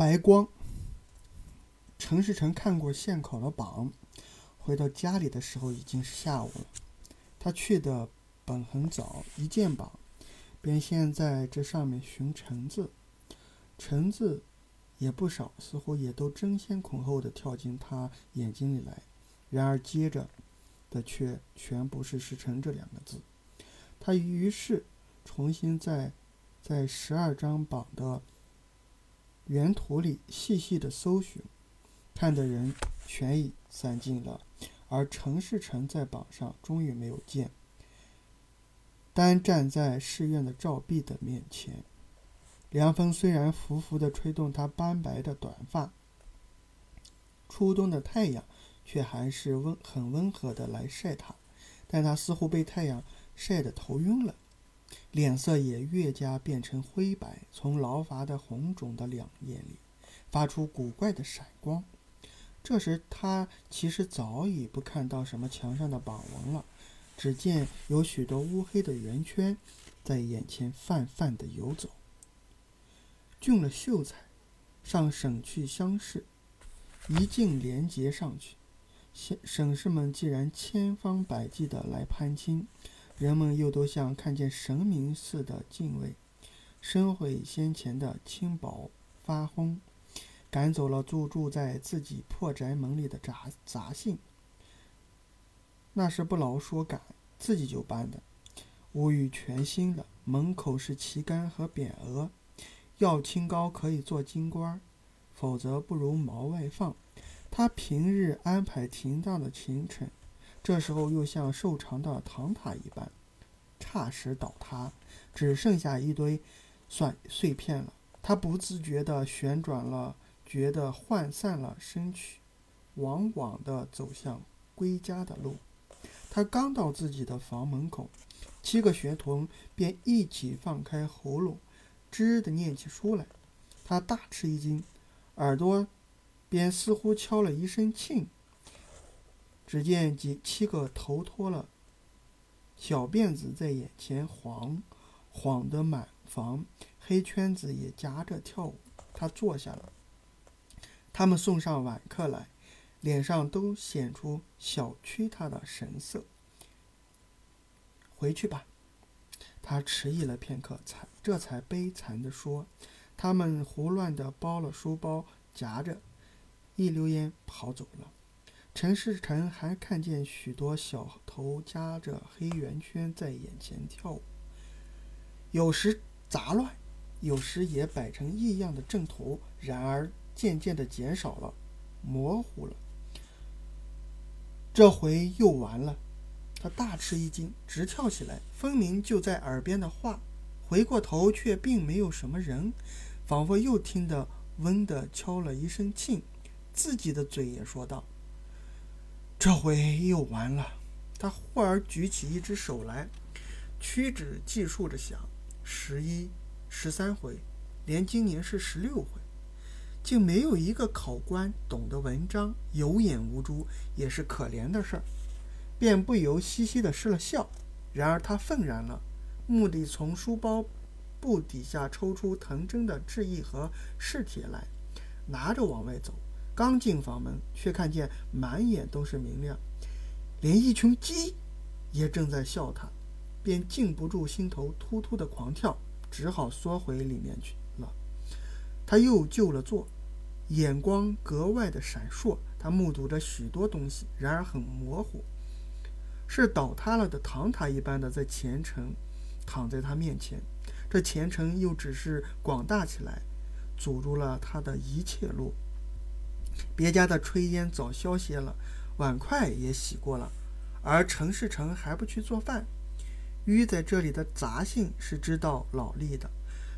白光。陈世成看过县考的榜，回到家里的时候已经是下午了。他去的本很早，一见榜，便先在这上面寻陈字，陈字也不少，似乎也都争先恐后的跳进他眼睛里来。然而接着的却全不是“世成”这两个字。他于是重新在在十二张榜的原图里细细的搜寻。看的人全已散尽了，而陈世成在榜上终于没有见，单站在寺院的照壁的面前。凉风虽然拂拂的吹动他斑白的短发，初冬的太阳却还是温很温和的来晒他，但他似乎被太阳晒得头晕了，脸色也越加变成灰白，从劳乏的红肿的两眼里发出古怪的闪光。这时，他其实早已不看到什么墙上的榜文了，只见有许多乌黑的圆圈在眼前泛泛的游走。俊了秀才，上省去乡试，一径连结上去。省省士们既然千方百计的来攀亲，人们又都像看见神明似的敬畏，深悔先前的轻薄发昏。赶走了住住在自己破宅门里的杂杂姓，那是不劳说赶，自己就搬的。屋宇全新的，门口是旗杆和匾额，要清高可以做京官，否则不如毛外放。他平日安排停当的行程，这时候又像瘦长的唐塔一般，霎时倒塌，只剩下一堆碎碎片了。他不自觉地旋转了。觉得涣散了身躯，往往地走向归家的路。他刚到自己的房门口，七个学童便一起放开喉咙，吱地念起书来。他大吃一惊，耳朵边似乎敲了一声磬。只见几七个头脱了小辫子在眼前晃，晃得满房，黑圈子也夹着跳舞。他坐下了。他们送上晚课来，脸上都显出小觑他的神色。回去吧，他迟疑了片刻，才这才悲惨地说：“他们胡乱地包了书包，夹着一溜烟跑走了。”陈世成还看见许多小头夹着黑圆圈在眼前跳舞，有时杂乱，有时也摆成异样的阵图。然而。渐渐的减少了，模糊了。这回又完了，他大吃一惊，直跳起来。分明就在耳边的话，回过头却并没有什么人，仿佛又听得“嗡”的敲了一声磬，自己的嘴也说道：“这回又完了。”他忽而举起一只手来，屈指计数着想：十一、十三回，连今年是十六回。竟没有一个考官懂得文章，有眼无珠，也是可怜的事儿，便不由嘻嘻的失了笑。然而他愤然了，目的从书包布底下抽出藤真的制意和试帖来，拿着往外走。刚进房门，却看见满眼都是明亮，连一群鸡也正在笑他，便禁不住心头突突的狂跳，只好缩回里面去了。他又就了座，眼光格外的闪烁。他目睹着许多东西，然而很模糊，是倒塌了的唐塔一般的在前程躺在他面前。这前程又只是广大起来，阻住了他的一切路。别家的炊烟早消歇了，碗筷也洗过了，而陈世成还不去做饭。淤在这里的杂姓是知道老力的。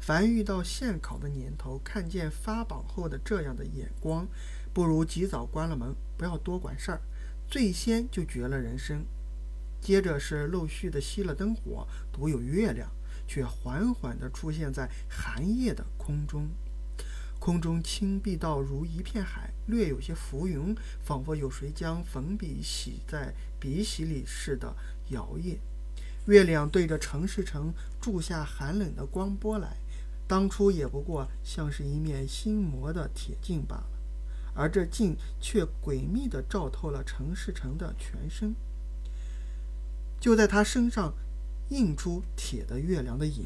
凡遇到现考的年头，看见发榜后的这样的眼光，不如及早关了门，不要多管事儿。最先就绝了人生，接着是陆续的熄了灯火，独有月亮却缓缓地出现在寒夜的空中。空中青碧到如一片海，略有些浮云，仿佛有谁将粉笔洗在笔洗里似的摇曳。月亮对着城市城注下寒冷的光波来。当初也不过像是一面新磨的铁镜罢了，而这镜却诡秘地照透了陈世成的全身。就在他身上映出铁的月亮的影。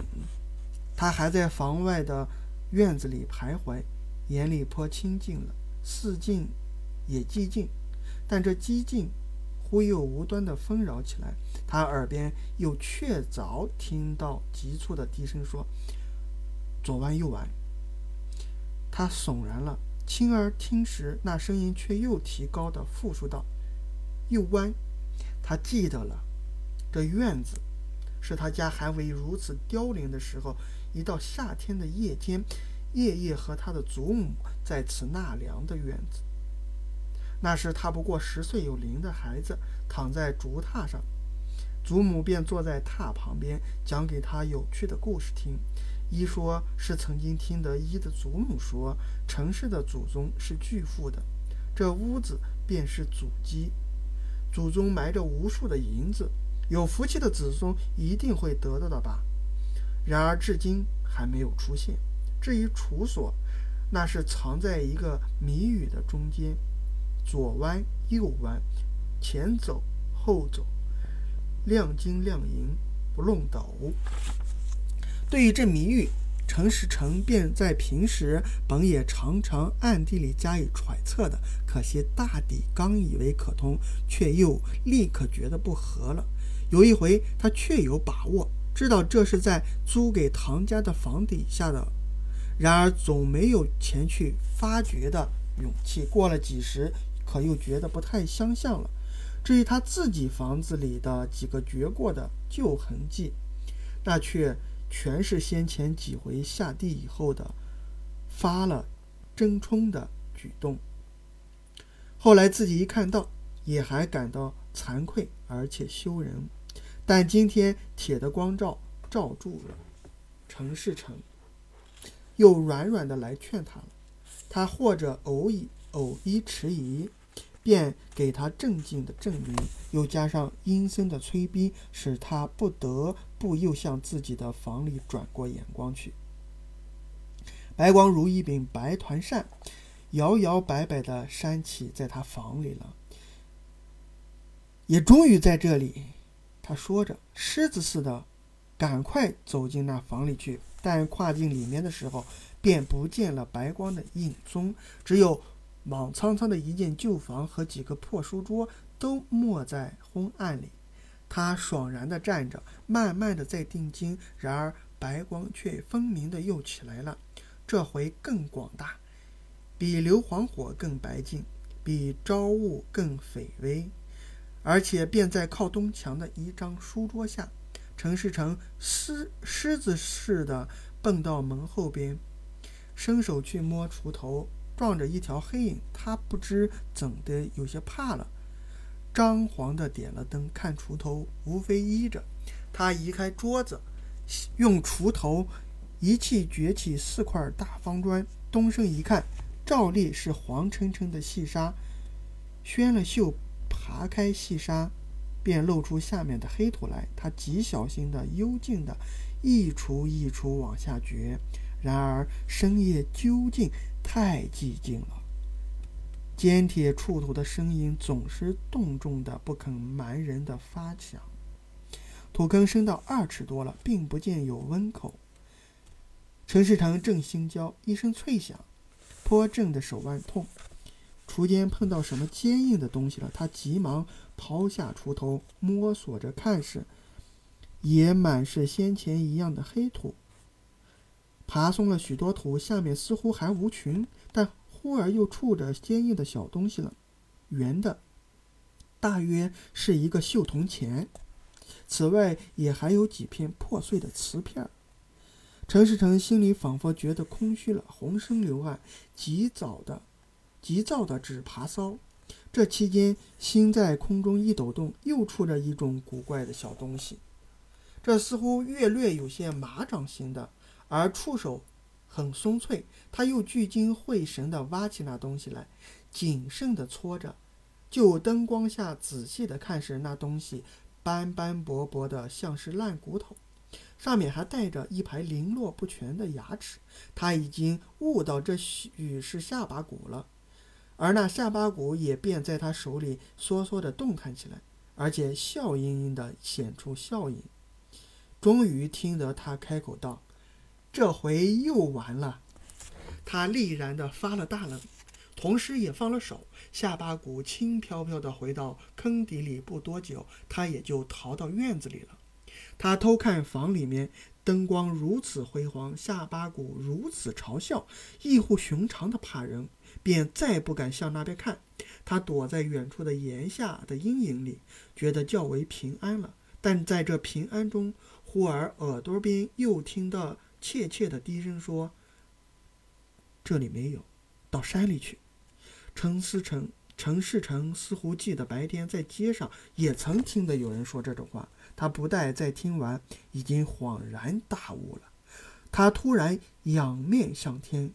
他还在房外的院子里徘徊，眼里颇清静了，四境也寂静，但这寂静忽又无端的纷扰起来。他耳边又确凿听到急促的低声说：“左弯右弯。”他悚然了，轻而听时，那声音却又提高的复述道：“右弯。”他记得了，这院子是他家还未如此凋零的时候，一到夏天的夜间，夜夜和他的祖母在此纳凉的院子。那时他不过十岁有龄的孩子，躺在竹榻上。祖母便坐在榻旁边，讲给他有趣的故事听。一说是曾经听得一的祖母说，城市的祖宗是巨富的，这屋子便是祖基，祖宗埋着无数的银子，有福气的子孙一定会得到的吧。然而至今还没有出现。至于处所，那是藏在一个谜语的中间，左弯右弯，前走后走。亮金亮银不弄斗。对于这谜语，陈世成便在平时本也常常暗地里加以揣测的，可惜大抵刚以为可通，却又立刻觉得不合了。有一回，他确有把握，知道这是在租给唐家的房底下的，然而总没有前去发掘的勇气。过了几时，可又觉得不太相像了。至于他自己房子里的几个掘过的旧痕迹，那却全是先前几回下地以后的发了真冲的举动。后来自己一看到，也还感到惭愧而且羞人。但今天铁的光照照住了陈世成，又软软的来劝他了。他或者偶一偶一迟疑。便给他镇静的证明，又加上阴森的催逼，使他不得不又向自己的房里转过眼光去。白光如一柄白团扇，摇摇摆摆地扇起在他房里了。也终于在这里，他说着，狮子似的，赶快走进那房里去。但跨进里面的时候，便不见了白光的影踪，只有。莽苍苍的一间旧房和几个破书桌都没在昏暗里，他爽然地站着，慢慢地在定睛。然而白光却分明地又起来了，这回更广大，比硫磺火更白净，比朝雾更绯微，而且便在靠东墙的一张书桌下。陈世成狮狮子似的蹦到门后边，伸手去摸锄头。撞着一条黑影，他不知怎的有些怕了，张皇的点了灯，看锄头，无非依着。他移开桌子，用锄头一气掘起四块大方砖，东升一看，照例是黄澄澄的细沙。宣了袖，爬开细沙，便露出下面的黑土来。他极小心的、幽静的，一锄一锄往下掘。然而深夜究竟太寂静了，尖铁触土的声音总是重重的，不肯瞒人的发响。土坑深到二尺多了，并不见有温口。陈世成正心焦，一声脆响，颇震得手腕痛。锄尖碰到什么坚硬的东西了，他急忙抛下锄头，摸索着看时，也满是先前一样的黑土。爬松了许多土，下面似乎还无群，但忽而又触着坚硬的小东西了，圆的，大约是一个锈铜钱。此外，也还有几片破碎的瓷片。陈世成心里仿佛觉得空虚了，浑身流汗，急躁的，急躁的直爬骚。这期间，心在空中一抖动，又触着一种古怪的小东西，这似乎略略有些马掌形的。而触手很松脆，他又聚精会神地挖起那东西来，谨慎地搓着。就灯光下仔细地看时，那东西斑斑驳驳的，像是烂骨头。上面还带着一排零落不全的牙齿。他已经悟到这许是下巴骨了，而那下巴骨也便在他手里缩缩的动弹起来，而且笑盈盈的显出笑意。终于听得他开口道：“这回又完了。”他毅然的发了大愣，同时也放了手。下巴骨轻飘飘的回到坑底里，不多久，他也就逃到院子里了。他偷看房里面灯光如此辉煌，下巴骨如此嘲笑，异乎寻常的怕人，便再不敢向那边看。他躲在远处的檐下的阴影里，觉得较为平安了。但在这平安中，忽而耳朵边又听到怯怯的低声说：“这里没有，到山里去。”陈思成、陈世成似乎记得白天在街上也曾听得有人说这种话。他不待再听完，已经恍然大悟了。他突然仰面向天，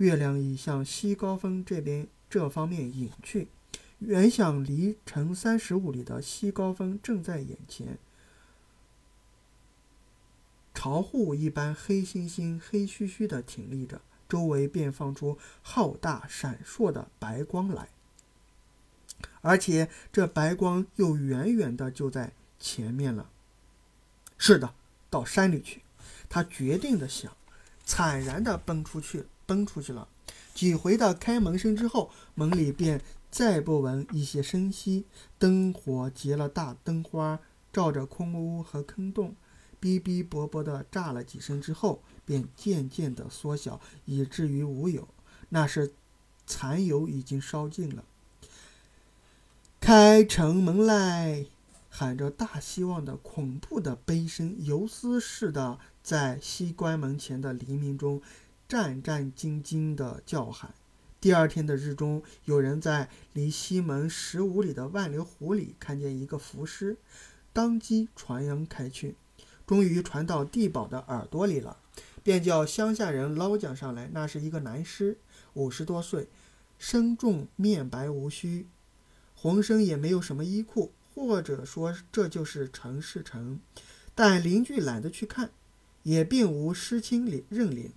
月亮已向西高峰这边这方面隐去，原想离城三十五里的西高峰正在眼前。巢户一般黑猩猩、黑黢黢的挺立着，周围便放出浩大闪烁的白光来，而且这白光又远远的就在前面了。是的，到山里去。他决定的想，惨然的奔出去，奔出去了。几回的开门声之后，门里便再不闻一些声息。灯火结了大灯花，照着空屋和坑洞。哔哔啵啵的炸了几声之后，便渐渐的缩小，以至于无有。那是残油已经烧尽了。开城门来！喊着大希望的恐怖的悲声，游丝似的在西关门前的黎明中战战兢兢地叫喊。第二天的日中，有人在离西门十五里的万流湖里看见一个浮尸，当即传扬开去。终于传到地保的耳朵里了，便叫乡下人捞将上来。那是一个男尸，五十多岁，身重面白无须，浑身也没有什么衣裤，或者说这就是陈世成。但邻居懒得去看，也并无尸亲领认领。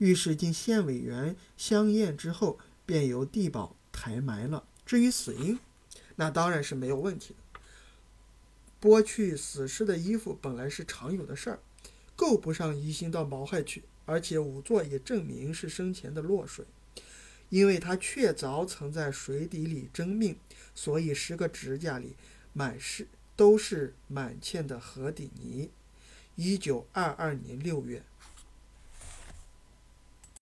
于是经县委员相验之后，便由地保抬埋了。至于死因，那当然是没有问题的。剥去死尸的衣服本来是常有的事儿，够不上疑心到毛害去。而且仵作也证明是生前的落水，因为他确凿曾在水底里争命，所以十个指甲里满是都是满嵌的河底泥。一九二二年六月，